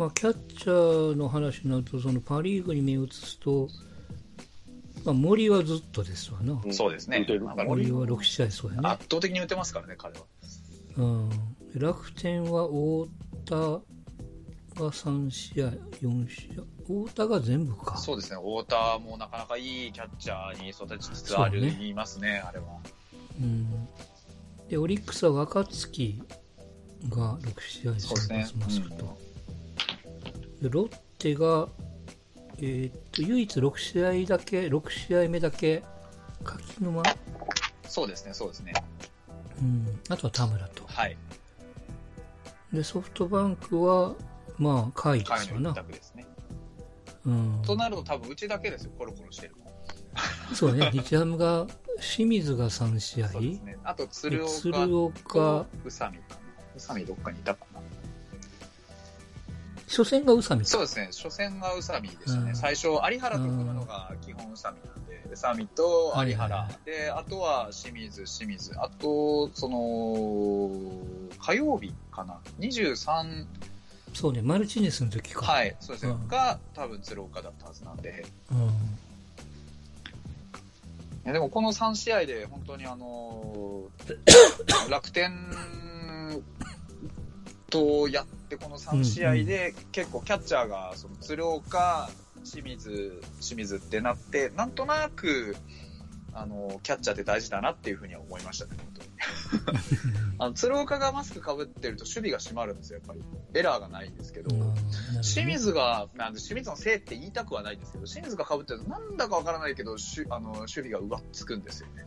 まあ、キャッチャーの話になると、そのパ・リーグに目を移すと、まあ、森はずっとですわな。そうですね。まあ森は6試合そうやね。圧倒的に打てますからね、彼は。うん。楽天は太田が3試合、4試合。太田が全部か。そうですね。太田もなかなかいいキャッチャーに育ちつつある、ね言いますね、あれは。うん。で、オリックスは若月が6試合ですね先発マスクと。でロッテが、えーっと、唯一6試合だけ、6試合目だけ、柿沼、そうですね、そうですね。うん、あとは田村と。はい。で、ソフトバンクは、まあ、甲斐ですよな彼の一。択ですね。うん。となると多分うちだけですよ、コロコロしてるの。そうね、日ハムが、清水が3試合、そうですね。あと鶴岡鶴岡と、宇佐美。宇佐美どっかにいたかな。初戦が宇佐美か。そうですね、初戦が宇佐美でしたね。うん。最初、有原と組むのが基本宇佐美なんで、宇佐美と有原、で、あとは清水、清水、あと、その、火曜日かな、23、そうね、マルチネスの時か。はい、そうですね、うん。が多分鶴岡だったはずなんで、うん。でもこの3試合で本当にあのー 楽天とやってこの3試合で結構キャッチャーがその鶴岡、清水、清水ってなって、なんとなく、あのキャッチャーって大事だなっていうふうには思いましたね、本当に。あの鶴岡がマスクかぶってると守備が締まるんですよ、やっぱり。エラーがないんですけど。うん清水が、なんで清水のせいって言いたくはないんですけど、清水が被ってるとなんだかわからないけど、しゅあの守備が上っつくんですよね。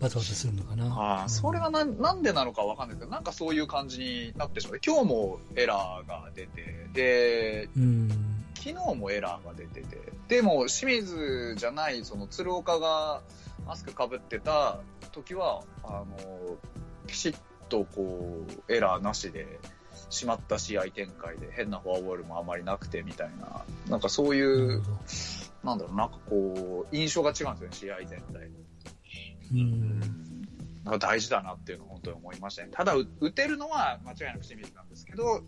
バタバタするのかな。ああ、それがななんでなのかわかんないですけど、なんかそういう感じになってしまって、今日もエラーが出て、で、うん。昨日もエラーが出てて、でも清水じゃない、その鶴岡がマスクかぶってた時は、あの、きちっとこう、エラーなしで、しまった試合展開で変なフォアボールもあまりなくてみたいな、なんかそういうなんだろう、なんかこう、印象が違うんですよね、試合全体。うん。なんか大事だなっていうのを本当に思いましたね。ただ、う打てるのは間違いなく清水なんですけど、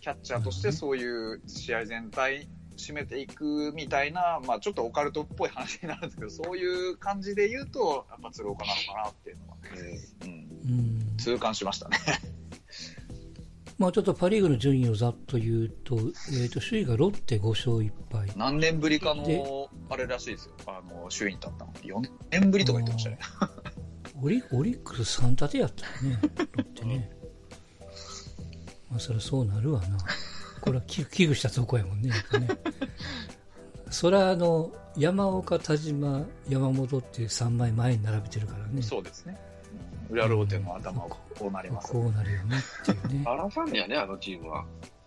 キャッチャーとしてそういう試合全体締めていくみたいな、まあちょっとオカルトっぽい話になるんですけど、そういう感じで言うと、やっぱ鶴岡なのかなっていうのは、うん、うん。痛感しましたね。まあちょっとパ・リーグの順位をざっと言うと、えっ、と、首位がロッテ5勝1敗。何年ぶりかでの、あれらしいですよ。あの、首位に立ったの。4年ぶりとか言ってましたね。オリオリックス3立てやったよね、ロッテね。まあそりゃそうなるわな。これは危危惧したとこやもんね、やっぱね。それはあの、山岡、田島、山本っていう3枚前に並べてるからね。そうですね。うん裏ローテの頭はこうなります。こうなるよねっていうね。バラさんやね、あのチームは。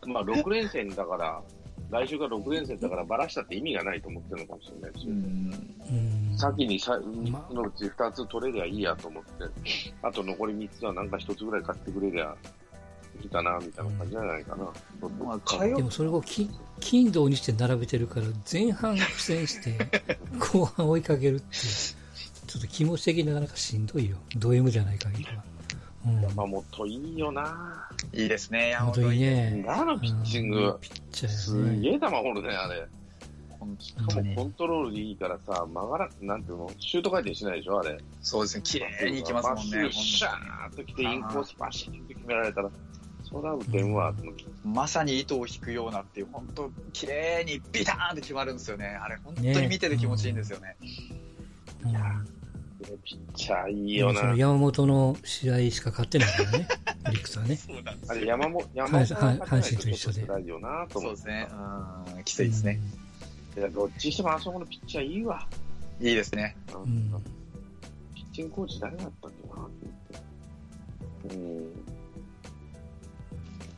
まあ、6連戦だから、来週が6連戦だから、バラしたって意味がないと思ってるのかもしれないですよ。うんうん。先にさま3つのうち2つ取れりゃいいやと思って、あと残り3つはなんか1つぐらい買ってくれりゃいいかな、みたいな感じじゃないかな。まあ、でもそれをき金土にして並べてるから、前半苦戦して、後半追いかけるっていう、ちょっと気持ち的になかなかしんどいよ。ド M じゃない限りは。うん。山本いいよな。いいですね、山本当に本いいね。あのピッチングうんピッチャーやね。すげえ球掘るね、あれ。本し当にかもコントロールいいからさ、曲がら、なんていうの、シュート回転しないでしょ、あれ。そうですね、綺麗にいきますもんね。シャーッと来て、インコースバシッと決められたら、そら打てんわ、まさに糸を引くようなっていう、本当綺麗にビターンって決まるんですよね。あれ、本当に見てて気持ちいいんですよね。うんでピッチャーいいよな。その山本の試合しか勝ってないからね、オリックスはね。あれ、山本、山本阪神と一緒で。そうですね。うん、きついですね。いや、どっちにしてもあそこのピッチャーいいわ。いいですね。ううんん。ピッチングコーチ誰だったっけなって。うん。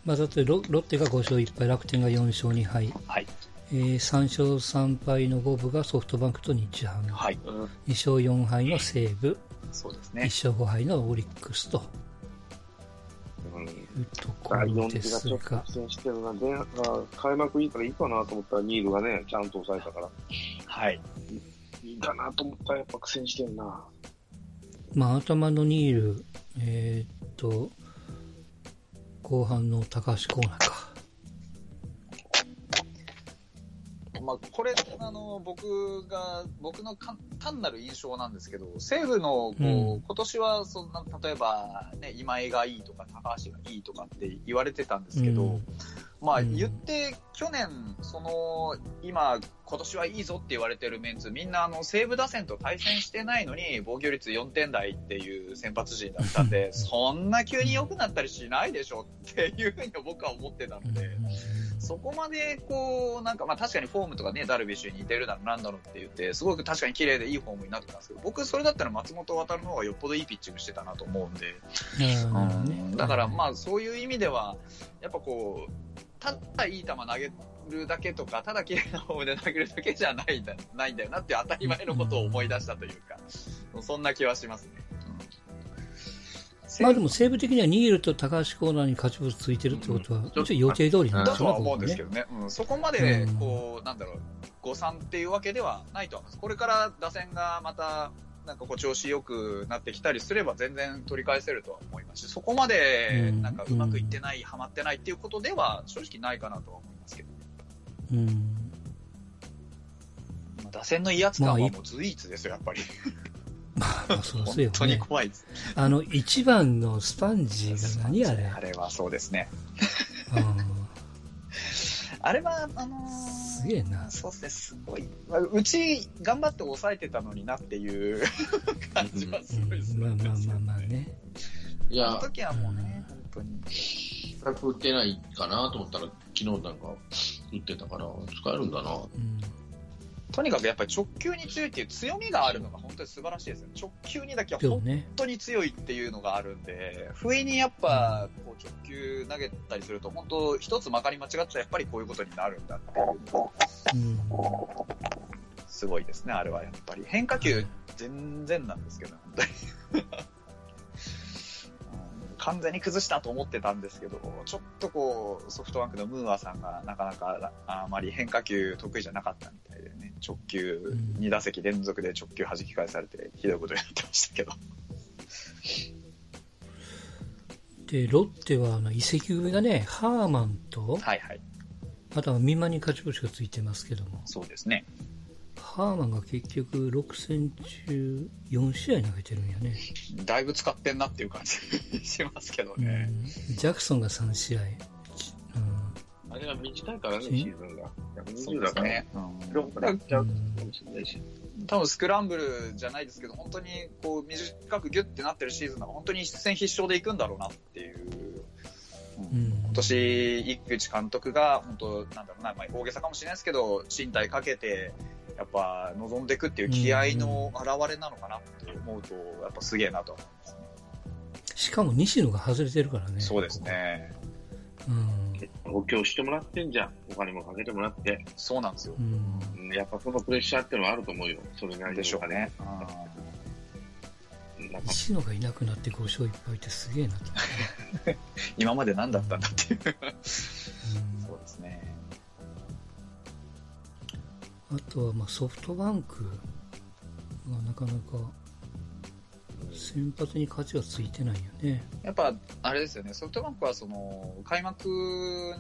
まあ、だってロロッテが5勝1敗、楽天が4勝2敗、はい。えー3勝3敗の五分がソフトバンクと日ハム、はい。2勝4敗の西武、1そうですね。勝5敗のオリックスとううところ第4ですがちょっと苦、戦してるな。で、あ開幕いいからいいかなと思ったら、ニールがね、ちゃんと抑えたから、はい。いいかなと思ったらやっぱ苦戦してるな。まあ、頭のニール、えーっと、後半の高橋コーナーか。まあ、これ、あの、僕が、僕のか単なる印象なんですけど、西武の、こう、うん。今年は、そんな、例えば、ね、今井がいいとか、高橋がいいとかって言われてたんですけど、うん。まあ、うん。言って、去年、その、今、今年はいいぞって言われてるメンツ、みんな、あの、西武打線と対戦してないのに、防御率4点台っていう先発陣だったんで、そんな急に良くなったりしないでしょっていうふうに僕は思ってたので、そこまで、こう、なんか、まあ確かにフォームとかね、ダルビッシュに似てるだろう、なんだろうって言って、すごく確かに綺麗でいいフォームになってたんですけど、僕、それだったら松本渡るの方がよっぽどいいピッチングしてたなと思うんで、うん。だからまあそういう意味では、やっぱこう、ただいい球投げるだけとか、ただ綺麗なフォームで投げるだけじゃないんだないんだよなって当たり前のことを思い出したというか、そんな気はしますね。まあでも西武的には逃げると高橋コーナーに勝ち星ついてるってことは、うん一応予定通りなんだとは思うんですけどね、うん、そこまでうんこう、なんだろう、誤算っていうわけではないとは思います。これから打線がまた、なんかこう調子良くなってきたりすれば全然取り返せるとは思いますし、そこまでうんなんかうまくいってない、ハマってないっていうことでは正直ないかなとは思いますけど、うん。打線の威圧感まあはいもう随一ですよ、やっぱり。まあそう本当にね。怖いです。あの、一番のスパンジが何あれ？あれはそうですね。うんあれは、あのーすげえな。そうですね、すごい。まあうち、頑張って抑えてたのになっていう 感じはすごいすうんるんですよまあまあまあまあね。いやあの、時はもうね、本当に。打ってないかなと思ったら、昨日なんか打ってたから、使えるんだな。うんとにかくやっぱり直球に強いっていう強みがあるのが本当に素晴らしいですよ。直球にだけは本。当に強いっていうのがあるんで、不意にやっぱこう直球投げたりすると、本当一つまかり間違っちゃやっぱりこういうことになるんだっていううん。すごいですね、あれはやっぱり。変化球全然なんですけど、本当に。うん完全に崩したと思ってたんですけど、ちょっとこう、ソフトバンクのムーアさんがなかなかあまり変化球得意じゃなかったみたいでね、直球うん2打席連続で直球弾き返されて、ひどいことになってましたけど。で、ロッテはあの移籍組がね、ハーマンと、はいはい、あとはミマに勝ち星がついてますけども、そうですね。ハーマンが結局6戦中4試合投げてるんやね。だいぶ使ってんなっていう感じしますけどうね。ん、ジャクソンが3試合。うんあれが短いからね、シうんーズンが。そう120だから。ですね。うんかもしれないし。多分スクランブルじゃないですけど、本当にこう短くギュッてなってるシーズンが本当に一戦必勝でいくんだろうなっていう。うん今年、井口監督が、本当、なんだろうな、まあ、大げさかもしれないですけど、身体かけて、やっぱ望んでいくっていう気合の表れなのかなって思うと、やっぱすげえなと思いますね。しかも西野が外れてるからね。そうですね。うん。補強してもらってんじゃん。お金もかけてもらって。そうなんですよう。ん。うんやっぱそのプレッシャーっていうのはあると思うよ。それなりにでしょうね。うん。なんか西野がいなくなって5勝1敗ってすげえなと。今まで何だったんだっていう。うんあとはまあソフトバンクがなかなか先発に勝ちはついてないよね。やっぱ、あれですよね、ソフトバンクはその、開幕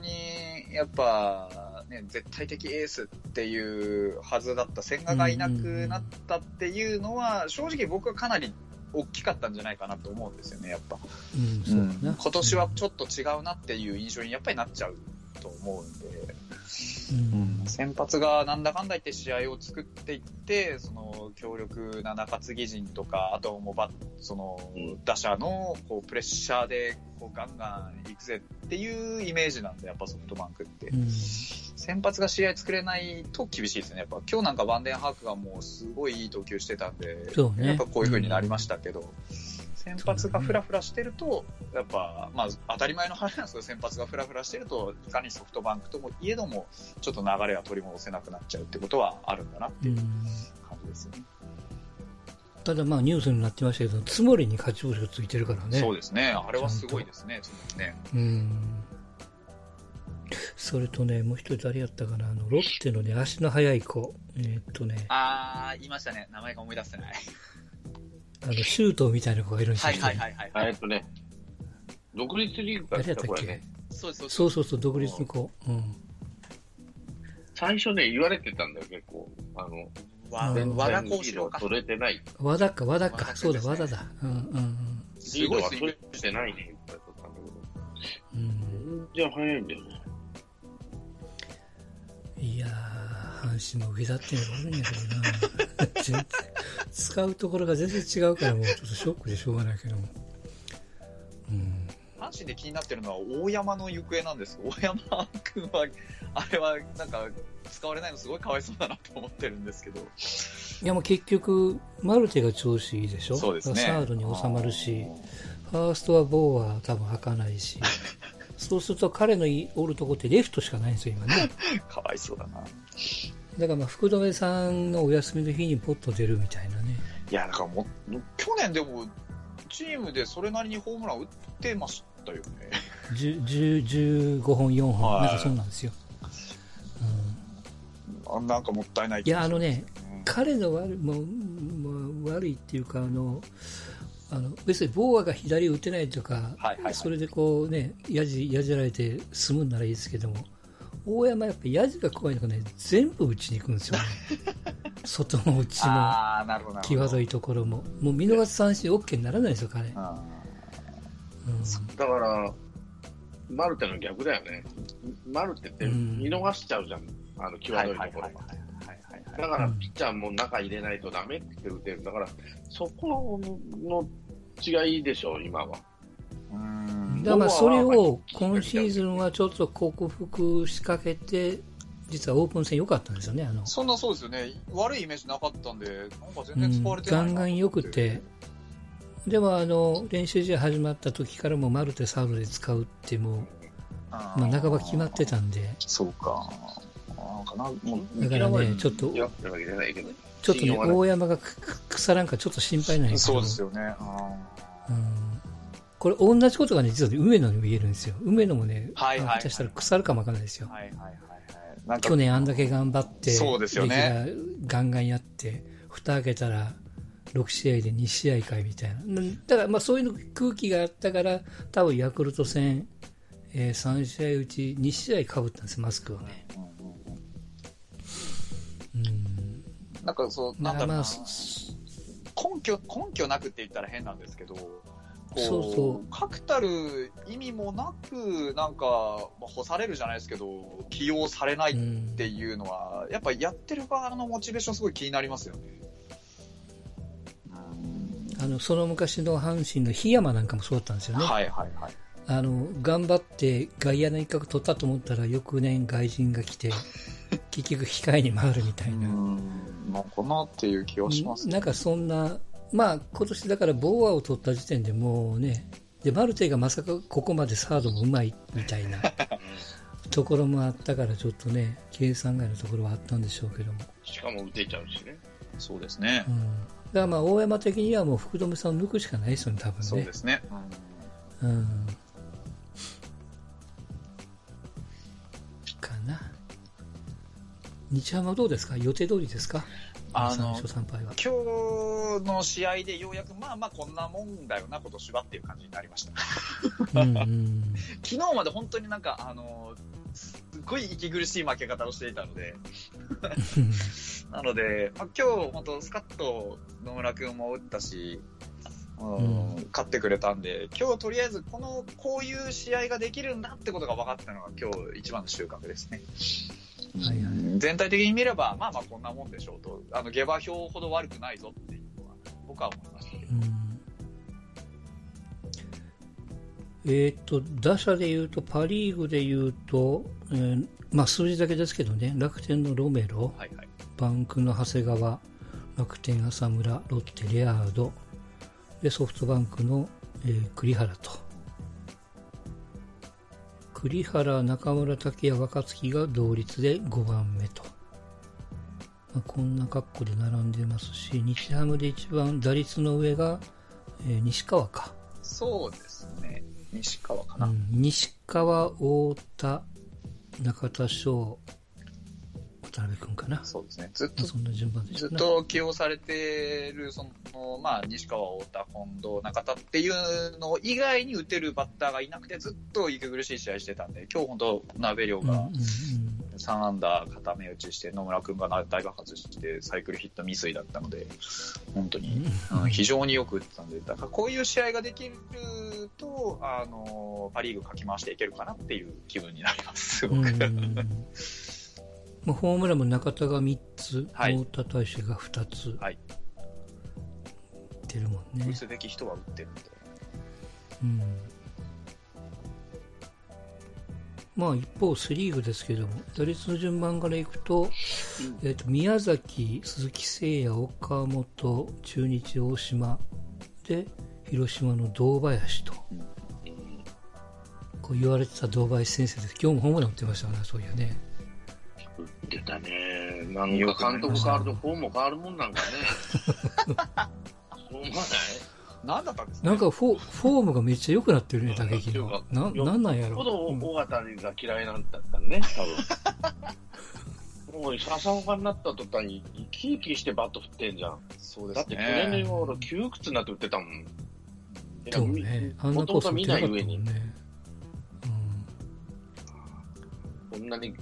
に、やっぱ、ね、絶対的エースっていうはずだった千賀がいなくなったっていうのは、正直僕はかなり大きかったんじゃないかなと思うんですよね、やっぱ。うん、そううん。今年はちょっと違うなっていう印象にやっぱりなっちゃうと思うんで、うん。先発がなんだかんだ言って試合を作っていって、その強力な中継ぎ陣とか、あともうバッそのうん打者のこうプレッシャーでこうガンガン行くぜっていうイメージなんで、やっぱソフトバンクって。うん。先発が試合作れないと厳しいですね。やっぱ今日なんかバンデンハークがもうすごいいい投球してたんで、そうねやっぱこういう風になりましたけど、先発がフラフラしてると、やっぱ、まあ当たり前の話なんですけど、先発がフラフラしてると、いかにソフトバンクともいえども、ちょっと流れは取り戻せなくなっちゃうってことはあるんだなってういうん感じですよね。ただまあニュースになってましたけど、つもりに勝ち星がついてるからね。そうですね。あれはすごいですね。つまりね。うん。それとね、もう一人誰やったかな、あの、ロッテのね、足の速い子。えーっとね、あー、言いましたね。名前が思い出せない。あの、シュートみたいな子がいるんですよ。はいはいはいはい。えっとね、独立リーグから誰やったっけ？来た子やね。そうですそうそうそうそう、独立の子。うん。最初ね、言われてたんだよ、結構。あの、わうん和田リ幸四郎か。取れてない。和田か、和田か。そうだ、和田だ。うんうんすリードごいスイングは取れてないね、って言われてたんだうん。うんけど。全然早いんだよね。いやー、阪神も上だっていうのがあるんやけどな。使うところが全然違うから、もうちょっとショックでしょうがないけども。うん。阪神で気になってるのは大山の行方なんです。大山君は、あれはなんか使われないのすごいかわいそうだなと思ってるんですけど。いやもう結局、マルテが調子いいでしょ？そうですね。サードに収まるし、ファーストはボーは多分開かないし、そうすると彼のいおるとこってレフトしかないんですよ、今ね。かわいそうだな。だからまあ福留さんのお休みの日にポッと出るみたいなね。いや、だからもう、去年でも、チームでそれなりにホームラン打ってましたよね。10 10 15本、4本、はい。なんかそうなんですよ。うん、あなんかもったいないいや、あのね、うん。彼の悪いもうもう悪いっていうかあのあの別にボーアが左打てないとか、はいはいはい。それでこうねやじやじられて済むんならいいですけども大山やっぱやじが怖いのがね全部打ちに行くんですよね 外も内も。際どいところももう見逃し三振 OK にならないですよ彼、うんあだから、マルテの逆だよね。マルテってうん見逃しちゃうじゃん。あの、ー際どいところはいが。だから、ピッチャーも中入れないとダメって言って打てる。だから、そこの違いでしょ、今は。うん。だからまあそれを今シーズンはちょっと克服しかけて実はオープン戦良かったんですよねあの。そんなそうですよね。悪いイメージなかったんで、なんかうん全然使われてないなガンガン良くて。でもあの練習試合始まった時からもマルテサードで使うってもう、あまあ、半ば決まってたんで。そうか。なんかな、もう、だからねちょっといや、ってわけじゃないけど。ちょっとね大山がくく腐らんかちょっと心配なんですけど。そうですよね。あうんこれ同じことがね実はね梅野にも言えるんですよ。梅野もね、はいはいはい。下手したら腐るかもわからないですよ。ーはいはいはい。去年あんだけ頑張ってそうですよね。ガンガンやって蓋開けたら6試合で2試合かいみたいな。うんだからまあそういうの空気があったから多分ヤクルト戦、えー3試合うち2試合かぶったんですマスクをね。うんなんかそう、なんだろうな。まあ、根拠、根拠なくって言ったら変なんですけど、こそうそう。確たる意味もなく、なんか、まあ、干されるじゃないですけど、起用されないっうんていうのは、やっぱやってる側のモチベーションすごい気になりますよね。うん。あのその昔の阪神の檜山なんかもそうだったんですよね、はいはいはい。あの頑張って外野の一角取ったと思ったら翌年外人が来て 結局控えに回るみたいな、うん、のかなっていう気はします、なんかそんな、まあ今年だからボーアを取った時点でもうね、でマルテがまさかここまでサードもうまいみたいなところもあったから、ちょっとね、計算外のところはあったんでしょうけども、しかも打てちゃうしね。そうですねう。ん、だからまあ大山的にはもう福留さんを抜くしかないですよね、多分ね。そうですね。うん。かな。日ハムはどうですか？予定通りですか？あの3勝3敗は。今日の試合でようやく、まあまあこんなもんだよな、今年はっていう感じになりました。うんうん。昨日まで本当になんか、あの、すっごい息苦しい負け方をしていたので、なので、まあ、今日本当スカッと野村君も打ったし、うんうん勝ってくれたんで、今日とりあえずこの、こういう試合ができるんだってことが分かったのが今日一番の収穫ですね。はいはい全体的に見れば、まあまあこんなもんでしょうと、あの下馬評ほど悪くないぞっていうのは、僕は思いましたけど。うんえーっと、打者でいうと、パ・リーグでいうと、えーまあ、数字だけですけどね、楽天のロメロ、はいはい。バンクの長谷川、楽天浅村、ロッテレアード、でソフトバンクの、えー栗原と。栗原、中村拓也、若月が同率で5番目と。まあ、こんな格好で並んでますし、日ハムで一番打率の上が、えー西川か。そうですね。西川かな。うん、西川、太田、中田翔、渡辺君かな。そうですね。ずっまあとそんな順番でしずっ。と起用されてる、その、まあ、西川、太田、近藤、中田っていうの以外に打てるバッターがいなくて、ずっと息苦しい試合してたんで、今日本当、鍋量が、うんうんうん3アンダー固め打ちして、野村君が大爆発して、サイクルヒット未遂だったので、本当に、うん非常によく打ってたんで、だからこういう試合ができると、あの、パ・リーグかき回していけるかなっていう気分になります、すごく。うんまあ、ホームランも中田が3つ、はい太田大志が2つ、はい出るもんね打。つべき人は打ってるんで。うんまあ一方、セ・リーグですけども、打率の順番からいくと、えっと宮崎、鈴木誠也、岡本、中日、大島で、広島の堂林と、こう言われてた堂林先生です。今日もホームラン打ってましたね、そういうね。打ってたね。なんか監督変わるとフォームも変わるもんなんかね。そう思わない何だったんですか、なんかフォフォームがめっちゃ良くなってるね、打撃のか。な、なんなんやろほどうん尾形が嫌いなんだったね、多分。もう笹岡になった途端に生き生きしてバット振ってんじゃん。そうですだって去年の頃窮屈になって打ってたもん。いやそうね。あんなコース打ってなかったもんね。こんなに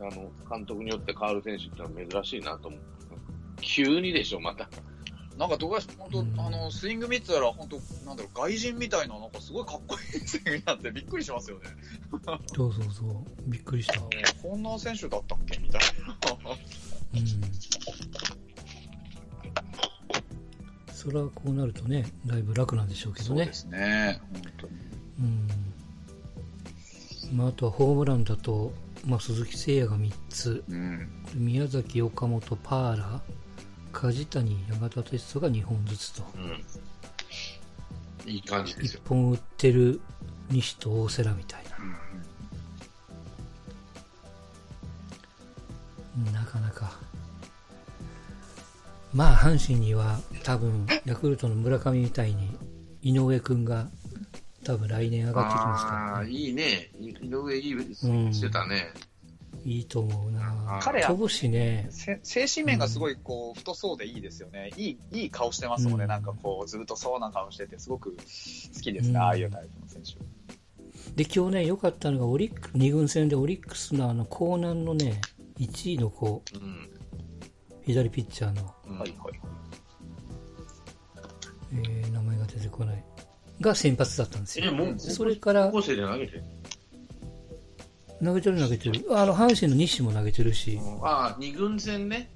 あの監督によって変わる選手ってのは珍しいなと思う。急にでしょ、また。なんか、どうや本当、うんあの、スイング見てたら、本当なんだろう、外人みたいな、なんかすごいかっこいいスイングになってびっくりしますよね。うん。そうそうそう。びっくりした。こんな選手だったっけみたいな。うん。それはこうなるとね、だいぶ楽なんでしょうけどねそうで。すね。本当に。うん。まあ、あとはホームランだと、まあ、鈴木誠也が3つ、うん。宮崎、岡本、パーラ、梶谷、山田哲人が2本ずつと。うん。いい感じです1よ。本打ってる西と大瀬良みたいな。なかなか。まあ、阪神には多分、ヤクルトの村上みたいに、井上君が多分来年上がってきますから、ああ、ね。いいね。い井上いいしてたね。いいと思うな。彼は飛ぶしね。せ精神面がすごいこう太そうでいいですよね。いい、いい顔してますもんね。うんなんかこう、ずっとそうな顔してて、すごく好きですね。うんああいうタイプの選手。で、今日ね、良かったのが、オリックス、2軍戦でオリックスのあの、江南のね、1位の子、うん。左ピッチャーの、うんはいはい。えー名前が出てこない。が先発だったんですえ、よ。もう、それから高校生で投げてる？投げてる投げてる。あの、阪神の西も投げてるし、ああ、二軍戦ね。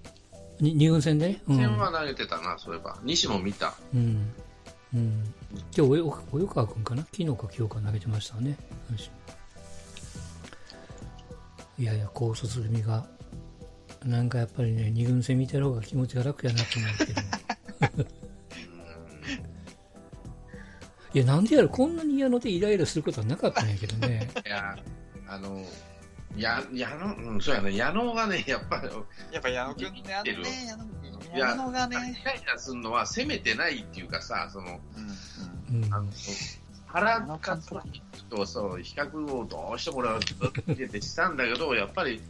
に二軍戦で？ね。うん。戦は投げてたな、そういえば。西も見た。うん。うん。今日及川君かな？昨日か今日か投げてましたね。いやいや、高卒組が、なんかやっぱりね、二軍戦見てる方が気持ちが楽やなと思うけど。いや、なんでやろ、こんなに矢野でイライラすることはなかったんやけどね。いや、あの、や、矢野、うん、そうやね、矢野がね、やっぱり、やっぱ矢野君ね、あのね、矢野がイラね。イラするのは攻めてないっていうかさ、その、うんうん。あの、原監督とそう、比較をどうしても俺はずっと見ててしたんだけど、やっぱり、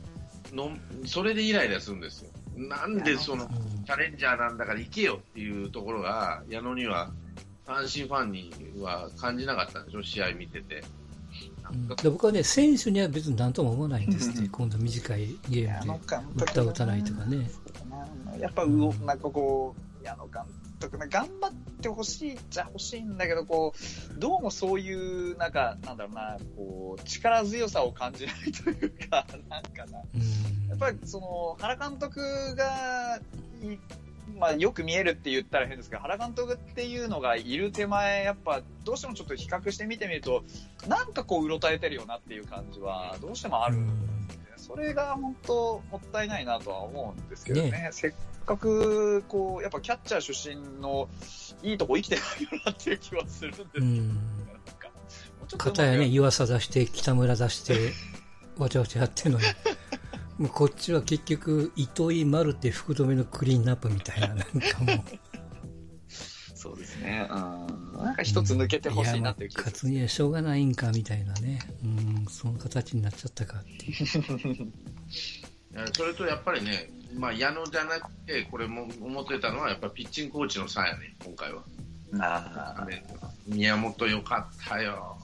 の、それでイライラするんですよ。なんでその、うんチャレンジャーなんだから行けよっていうところが、矢野には、阪神ファンには感じなかったんでしょ、試合見てて。で僕はね、選手には別に何とも思わないんですって、うん今度短いゲームで。監打った打たないとかね。やっぱ、うお、なんかこう、矢野監督ね、頑張ってほしいっちゃ欲しいんだけど、こう、どうもそういう、なんか、なんだろうな、こう、力強さを感じないというか、なんかな。うんやっぱりその原監督がいまあ、よく見えるって言ったら変ですけど原監督っていうのがいる手前やっぱどうしてもちょっと比較して見てみるとなんかこううろたえてるよなっていう感じはどうしてもあるんで、それが本当もったいないなとは思うんですけどね。ね。せっかくこうやっぱキャッチャー出身のいいとこ生きてないよなっていう気はするんですけど、かやね、湯浅出して、北村出して、わちゃわちゃやってるのに、もうこっちは結局、糸井、丸って福留のクリーンナップみたいな、なんかもう、そうですね、うん、なんか一つ抜けてほしいなっていう気がするやまあ勝つにはしょうがないんかみたいなね、うん、その形になっちゃったかっていう。いやそれとやっぱりね、まあ、矢野じゃなくて、これも思ってたのは、やっぱピッチングコーチの差やね、今回は。あね宮本よかったよ。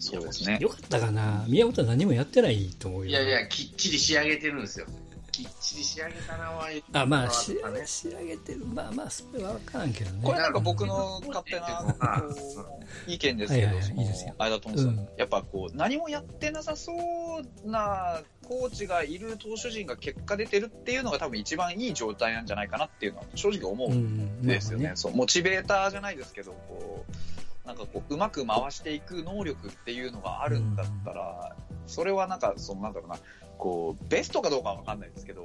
そうですね。よかったかな？宮本は何もやってないと思うよ。いやいや、きっちり仕上げてるんですよ。きっちり仕上げたなは言ってあ、まあ、ね仕上げてる。まあまあ、それは分からんけどね。これなんか僕の勝手なこう意見ですけど、はいはいはいそのいいですよやっぱこう何もやってなさそうなコーチがいる投手陣が結果出てるっていうのが多分一番いい状態なんじゃないかなっていうのは正直思うんですよね。まあそうモチベーターじゃないですけどこうなんかこううまく回していく能力っていうのがあるんだったら、それはなんかそのなんだろうなこうベストかどうかは分かんないですけど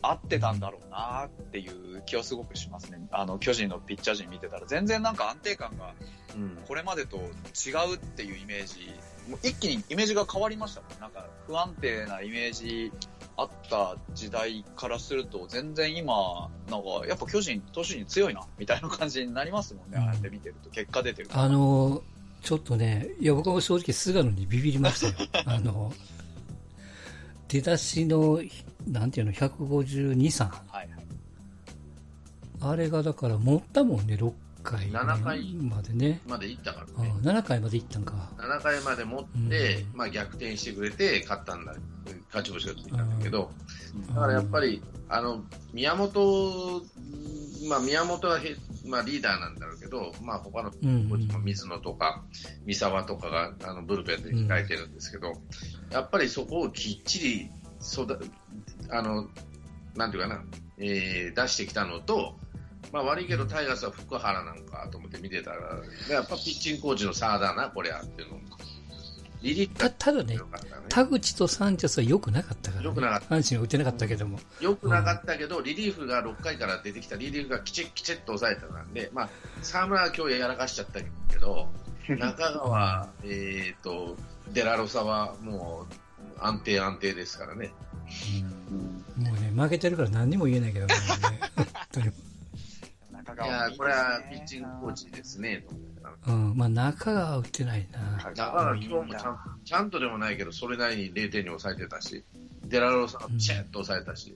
合ってたんだろうなっていう気はすごくしますね。あの巨人のピッチャー陣見てたら全然なんか安定感がうんこれまでと違うっていうイメージ、もう一気にイメージが変わりましたもん。なんか不安定なイメージあった時代からすると、全然今、なんかやっぱ巨人、投手陣強いな、みたいな感じになりますもんね、うんああやって見てると。結果出てるあの、ちょっとね、いや、僕も正直菅野にビビりましたよ。あの、出だしの、なんていうの、152、3。はいはい。あれがだから持ったもんね、6回7回までね。まで行ったかあらね。7回まで行ったんか。7回まで持って、うんまあ逆転してくれて勝ったんだ、勝ち星がついたんだけど、うんだからやっぱり、あの、宮本、まあ宮本はへ、まあリーダーなんだろうけど、まあ他のコうんーチも水野とか三沢とかがあのブルペンで控えてるんですけど、やっぱりそこをきっちり育あの、なんていうかな、えー出してきたのと、まあ悪いけどタイガースは福原なんかと思って見てたら、やっぱピッチングコーチの差だな、こりゃっていうのリリーたただね。田口とサンチェスは良くなかったから、ね。良くなかっ阪神は打てなかったけども。よくなかったけど、リリーフが6回から出てきたリリーフがきちっきちっと抑えたなんで、まあ、沢村は今日やらかしちゃったけど、中川、えっと、デラロサはもう安定安定ですからね。うんもうね、負けてるから何にも言えないけどね。本当に中いやこれはピッチングコーチですね、うん、まあ中川は打ってないな。だから今日もちゃんちゃんとでもないけど、それなりに0点に抑えてたし、デラロサはピシッと抑えたし、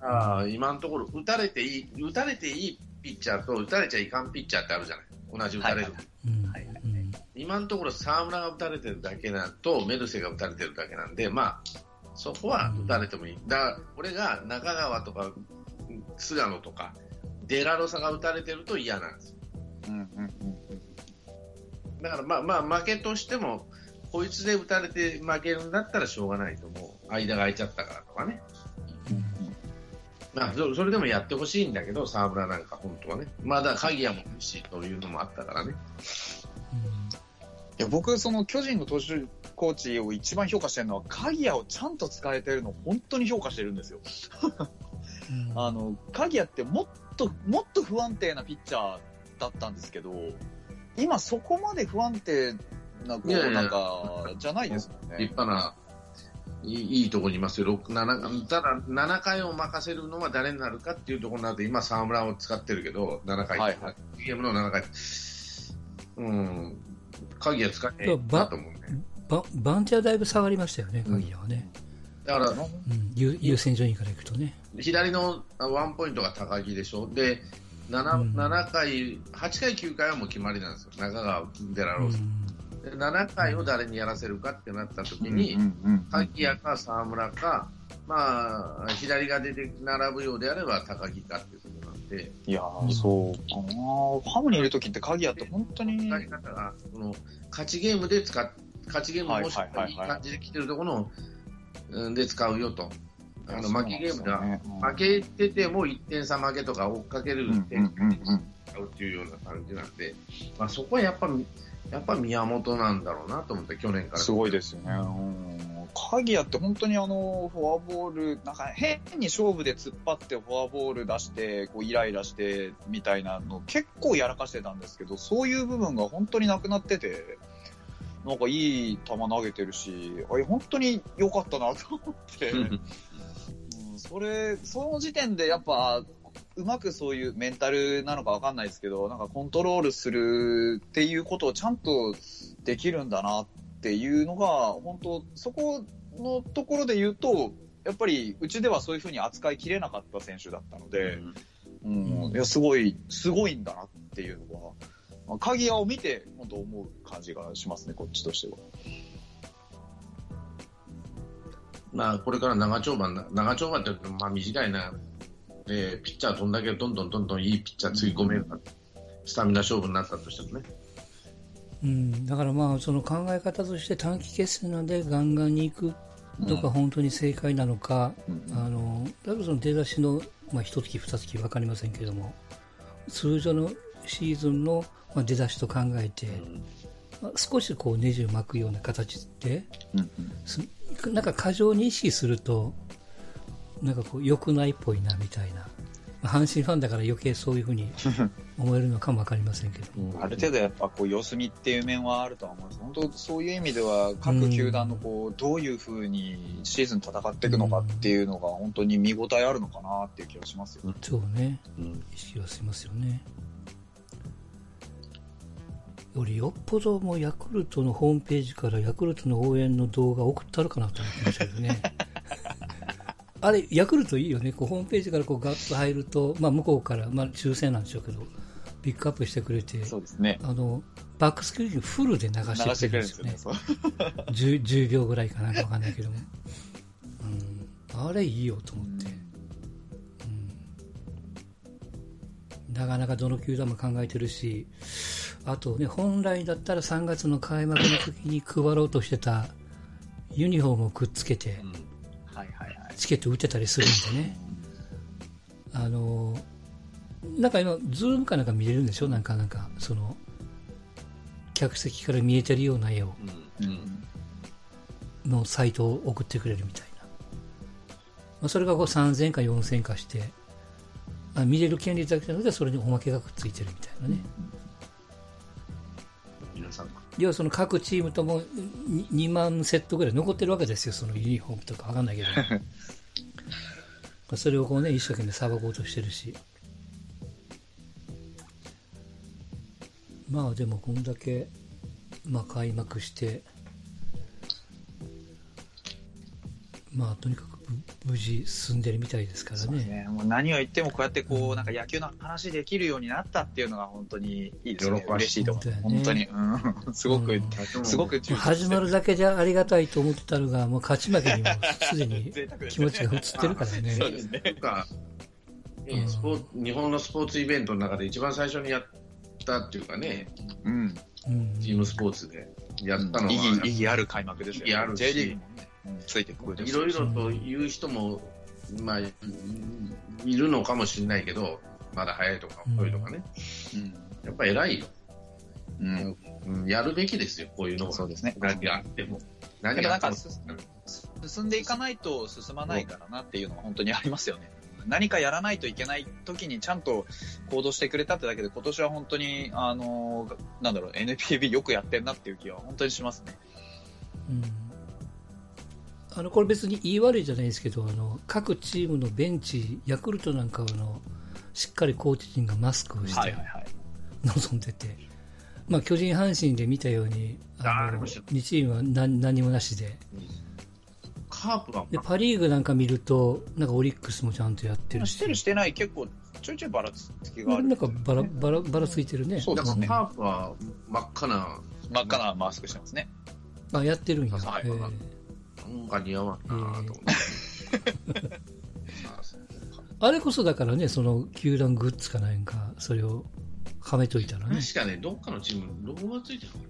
ああ今のところ、打たれていい、打たれていいピッチャーと打たれちゃいかんピッチャーってあるじゃない。同じ打たれる。はいはいうんはいはいうん今のところ沢村が打たれてるだけなとメルセが打たれてるだけなんで、まあ、そこは打たれてもいい。だから、俺が中川とか菅野とかデラロサが打たれてると嫌なんですよ。うんうんうんだから、まあまあ、負けとしても、こいつで打たれて負けるんだったらしょうがないと思う。間が空いちゃったからとかね。まあ、そそれでもやってほしいんだけど、沢村なんか本当はね。まだ鍵谷も欲しいというのもあったからね。いや僕、その巨人の投手コーチを一番評価してるのは、鍵谷をちゃんと使えてるのを本当に評価してるんですよ。うん。あの、鍵谷ってもっと、もっと不安定なピッチャーだったんですけど、今そこまで不安定な、こなんか、じゃないですもんね。立派ないいいいところにいますよ、6 7ただ7回を任せるのは誰になるかっていうところになって、今、沢村を使ってるけど、7回、はいはい。ゲームの7回、うん、鍵は使っていいなと思うね。ババンチはだいぶ下がりましたよね、うん。鍵谷はね。だから、うん、優優先順位からいくとね。左のワンポイントが高木でしょ、で 7, うん。7回、8回、9回はもう決まりなんですよ、中川、デラロース。うん。で7回を誰にやらせるかってなった時に、鍵谷か沢村か、まあ、左が出て並ぶようであれば高木かっていうことなんで、いやー、そうかな。ハムにいる時って鍵谷って本当に、使い方が、その勝ちゲームで使っ、勝ちゲームもしくはいはいはい感じで来てるところの、うんで使うよと。あの負けゲームでは、は負けてても1点差負けとか追っかけるうんうん点うんうん。使うっていうような感じなんで、まあ、そこはやっぱ、やっぱ宮本なんだろうなと思って、去年から。すごいですよね。うん。鍵谷って本当にあの、フォアボール、なんか変に勝負で突っ張ってフォアボール出して、こうイライラしてみたいなの結構やらかしてたんですけど、そういう部分が本当になくなってて、なんかいい球投げてるし、あれ本当に良かったなと思って、うんその時点でやっぱ、うまくそういうメンタルなのかわかんないですけど、なんかコントロールするっていうことをちゃんとできるんだなっていうのが、本当そこのところで言うと、やっぱりうちではそういうふうに扱いきれなかった選手だったので、うん、いや、すごい、すごいんだなっていうのは、まあ鍵屋を見て、本当思う感じがしますね、こっちとしては。まあ、これから長丁場な、長丁場って、まあ短いな、で、ピッチャーどんだけどんどんどんどんいいピッチャーつぎ込めるか、スタミナ勝負になったとしてもね。うん、だからまあ、その考え方として短期決戦なんでガンガンに行くのが本当に正解なのか、うん。あの、だいぶその出だしの、まあ、一月、二月わかりませんけども、通常のシーズンの、まあ、出だしと考えて、まあ少しこうネジを巻くような形で、うんなんか過剰に意識すると、なんかこう良くないっぽいなみたいな。まあ阪神ファンだから余計そういうふうに 思えるのかもわかりませんけど。ある程度やっぱこう様子見っていう面はあるとは思います。本当そういう意味では各球団のこうどういうふうにシーズン戦っていくのかっていうのが本当に見応えあるのかなっていう気がしますよ。そうね。うん意識はしますよね。よりよっぽどもうヤクルトのホームページからヤクルトの応援の動画送ったるかなと思ってましたけどね。あれ、ヤクルトいいよね。こうホームページからこうガッと入ると、まあ向こうから、まあ抽選なんでしょうけど、ピックアップしてくれて、そうですね。あの、バックスクリーンフルで流流ししててくくれるんでれるんですすよよねね。。そう 10, 10秒ぐらいかなんかわかんないけども。うん。あれいいよと思って。うん。なかなかどの球団も考えてるし、あとね、本来だったら3月の開幕の時に配ろうとしてたユニフォームをくっつけて。チケット売ってたりするんでね。あの、なんか今、ズームかなんか見れるんでしょ？なんかなんか、その、客席から見えてるような絵を、うんうん。のサイトを送ってくれるみたいな。まあ、それがこう3000か4000かして、あ見れる権利だけじゃなくて、それにおまけがくっついてるみたいなね。皆さんが。要はその各チームとも2万セットぐらい残ってるわけですよ、そのユニフォームとかわかんないけど。それをこうね、一生懸命さばこうとしてるし。まあでもこんだけ、まあ開幕して、まあとにかくぶ無事進んでるみたいですからね。ね。もう何を言ってもこうやってこう、なんか野球の話できるようになったっていうのが本当にいいですね。嬉しいと思う。本当本当に。うん。すごく、うんすごく始まるだけじゃありがたいと思ってたのが、もう勝ち負けにもすでに 気持ちが移ってるからね。そうですねなんか、えうんスポーツ日本のスポーツイベントの中で一番最初にやったっていうかね、うん。うんチームスポーツでやったのは、意義、意義ある開幕ですよ、意義あるし J リーグもね、うんついてくるいろいろと言う人も、まあ、いいるのかもしれないけど、まだ早いとか遅いとかね、やっぱ偉いよ、うん。うん。うん、やるべきですよ、こういうのは。そうですね何があっても。で何もなんかがあっても。進んでいかないと進まないからなっていうのは本当にありますよね。何かやらないといけない時にちゃんと行動してくれたってだけで今年は本当に、あの、なんだろう、NPB よくやってんなっていう気は本当にしますね。うんあのこれ別に言い悪いじゃないですけどあの各チームのベンチヤクルトなんかはあのしっかりコーチ陣がマスクをしてはいはいはい。臨んでて、まあ、巨人、阪神で見たようにあのりました2チームは何何もなしで。カープが、でパ・リーグなんか見るとなんかオリックスもちゃんとやってるし。してるしてない結構ちょいちょいばらつきがある。なんかばらばらばらついてるね。そうですねカープは真っ赤な、真っ赤なマスクしてますね。あやってるんや、はいえーなんか似合わんなと思って。あれこそだからねその球団グッズかなんかそれをはめといたらね確かね、どっかのチーム、ロゴがついてなかっ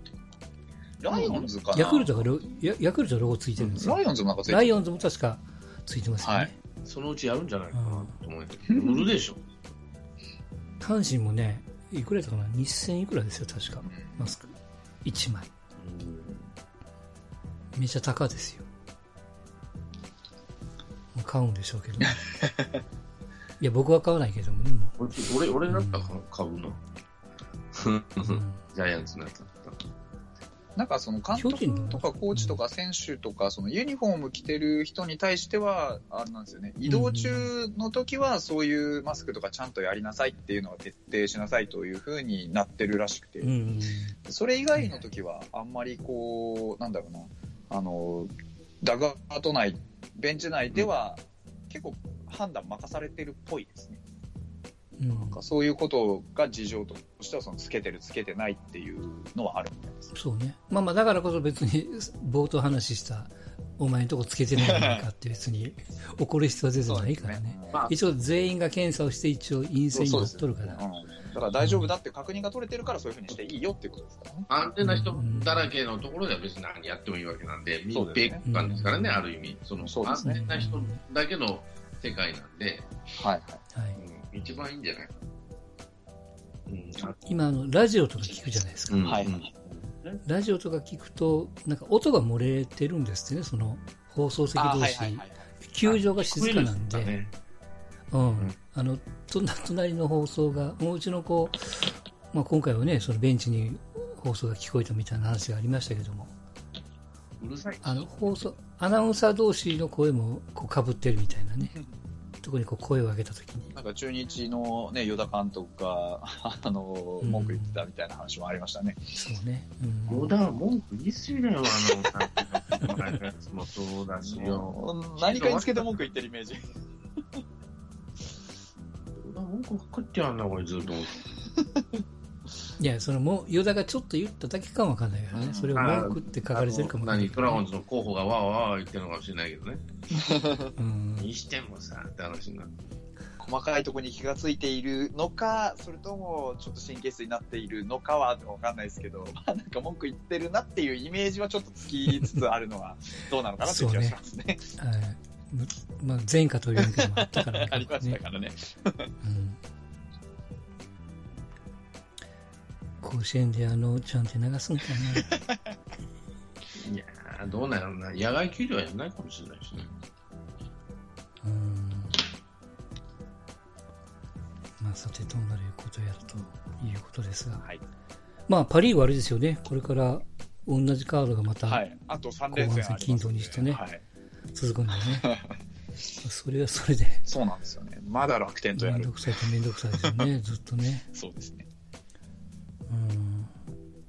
たライオンズかなヤクルトがロヤクルトロゴついてるんですよライオンズもなんかついてる。ライオンズも確かついてますよね、はいそのうちやるんじゃないかなと思うけど、売るでしょ。阪神もねいくらだったかな2000いくらですよ確かマスク1枚めちゃ高ですよ買うんでしょうけど。いや僕は買わないけどもねも俺、俺俺だったら買うの？う、うん。ジャイアンツのやつだった。ら。なんかその監督とかコーチとか選手とか、そのユニフォーム着てる人に対しては、あれなんですよね、移動中の時はそういうマスクとかちゃんとやりなさいっていうのは徹底しなさいというふうになってるらしくて、うん。それ以外の時はあんまりこう、なんだろうな、あの、ダグアウト内、ベンチ内では結構判断任されてるっぽいですね。うんなんかそういうことが事情としてはそのつけてるつけてないっていうのはあるみたいです。そうね。まあまあ、だからこそ別に、冒頭話した、お前のとこつけてないじゃないかって別に 怒る必要は全然ないからね。うんまあ、一応全員が検査をして一応陰性になっとるから。うんだから大丈夫だって確認が取れてるからそういうふうにしていいよっていうことですからね。安全な人だらけのところでは別に何やってもいいわけなんで、密閉空間ですからね、ある意味。その安そうですね全な人だけの世界なんで、はい。はい。うん一番いいんじゃないうんあ今、あの、ラジオとか聞くじゃないですか。うんはいうんラジオとか聞くと、なんか音が漏れてるんですってね、その放送席あ同士。はいはいはい。球場が静かなんで、ねうん。あの、と 隣の放送が、もううちの子、まあ今回はね、そのベンチに放送が聞こえたみたいな話がありましたけども、うるさい。あの、放送、アナウンサー同士の声もこう被ってるみたいなね。特にこう声を上げたときに。なんか中日のね、与田監督が、あの、うん文句言ってたみたいな話もありましたね。そうね。うん野田は文句言い過ぎだよ、あの、さっきの やつもそうだし何かにつけて文句言ってるイメージ。文句ばっかってやんな、これずっと。いや、そのもう、ヨダがちょっと言っただけかもわかんないからね。うんそれを文句って書かれてるかもわかんない何、ドラゴンズの候補がわーわー言ってるのかもしれないけどね。うん。にしてもさ、って話になって。細かいところに気がついているのか、それともちょっと神経質になっているのかはわかんないですけど、まあなんか文句言ってるなっていうイメージはちょっとつきつつあるのはどうなのかなっていう気がしますね。はい。まあ、前科というわけもあったからね。ありましたからね。うん。甲子園であの、ちゃんって流すんか いやー、どうなんやろうな。野外球場はやらないかもしれないしね。な。うん。まあ、さてどうなることやるということですが。はい。まあ、パリーグはあれですよね。これから同じカードがまたはい。あと3連戦あります、後半戦均等にしてねはい。続くんだよね。それはそれで、そうなんですよね。まだ楽天とやるめんど。くさいとめんどくさいですよね。ずっとね。そうですね。うん。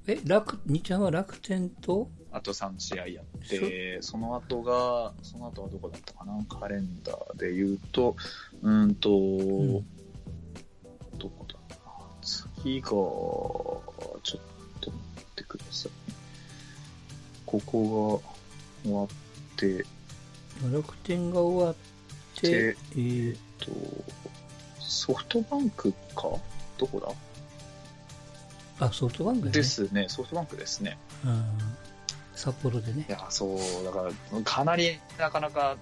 え、楽、日ちゃんは楽天と？あと3試合やって、その後が、その後はどこだったかな？カレンダーで言うと、うーんと、んどこだな？次が、ちょっと待ってください。ここが終わって、楽天が終わってで、えーと、ソフトバンクか？どこだ？あ、ソフトバンクねですね、ソフトバンクですね。うん。札幌でねい。や、そう、だから、かなりなかなか、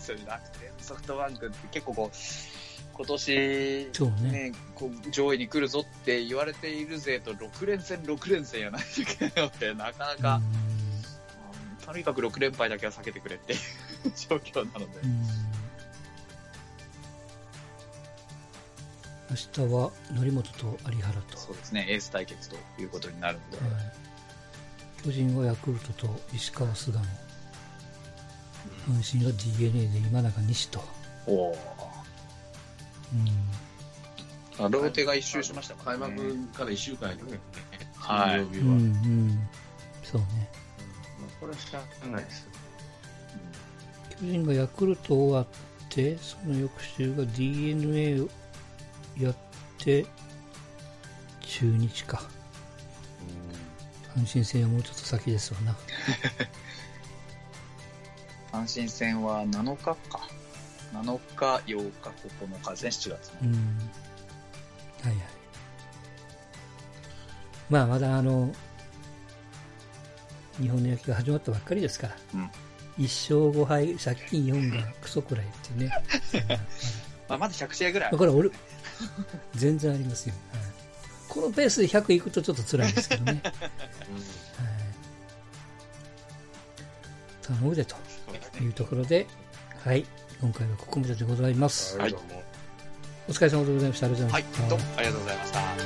そういう楽天、ソフトバンクって結構こう、今年、ね。ね、こう上位に来るぞって言われている勢と6連戦、6連戦やないといけないので、なかなか、うんとにかく6連敗だけは避けてくれって状況なのでう、ん。明日は則本と有原と。そうですね、エース対決ということになるので、はい巨人はヤクルトと石川菅野。阪神は DNA で今永西と。おーうん。あローテが一周しました開ね。幕から1週間やね。はい金曜日は。うんうまん。そうね。あこれはしゃあないです。巨人がヤクルト終わって、その翌週が DNA をやって、中日か。阪神戦はもうちょっと先ですわな。阪神戦は7日か。7日、8日、9日ですね、7月の。うん。はいはい。まあ、まだあの、日本の野球が始まったばっかりですから。うん1勝5敗、借金4がクソくらいっていうね。まあ、まだ100試合ぐらいあるだから俺、全然ありますよ。はいこのペースで100いくとちょっと辛いですけどね。はい頼むでというところで、はい、今回はここまででございます。はいお疲れ様でございました。ありがとうござはいいました。、どうもありがとうございました。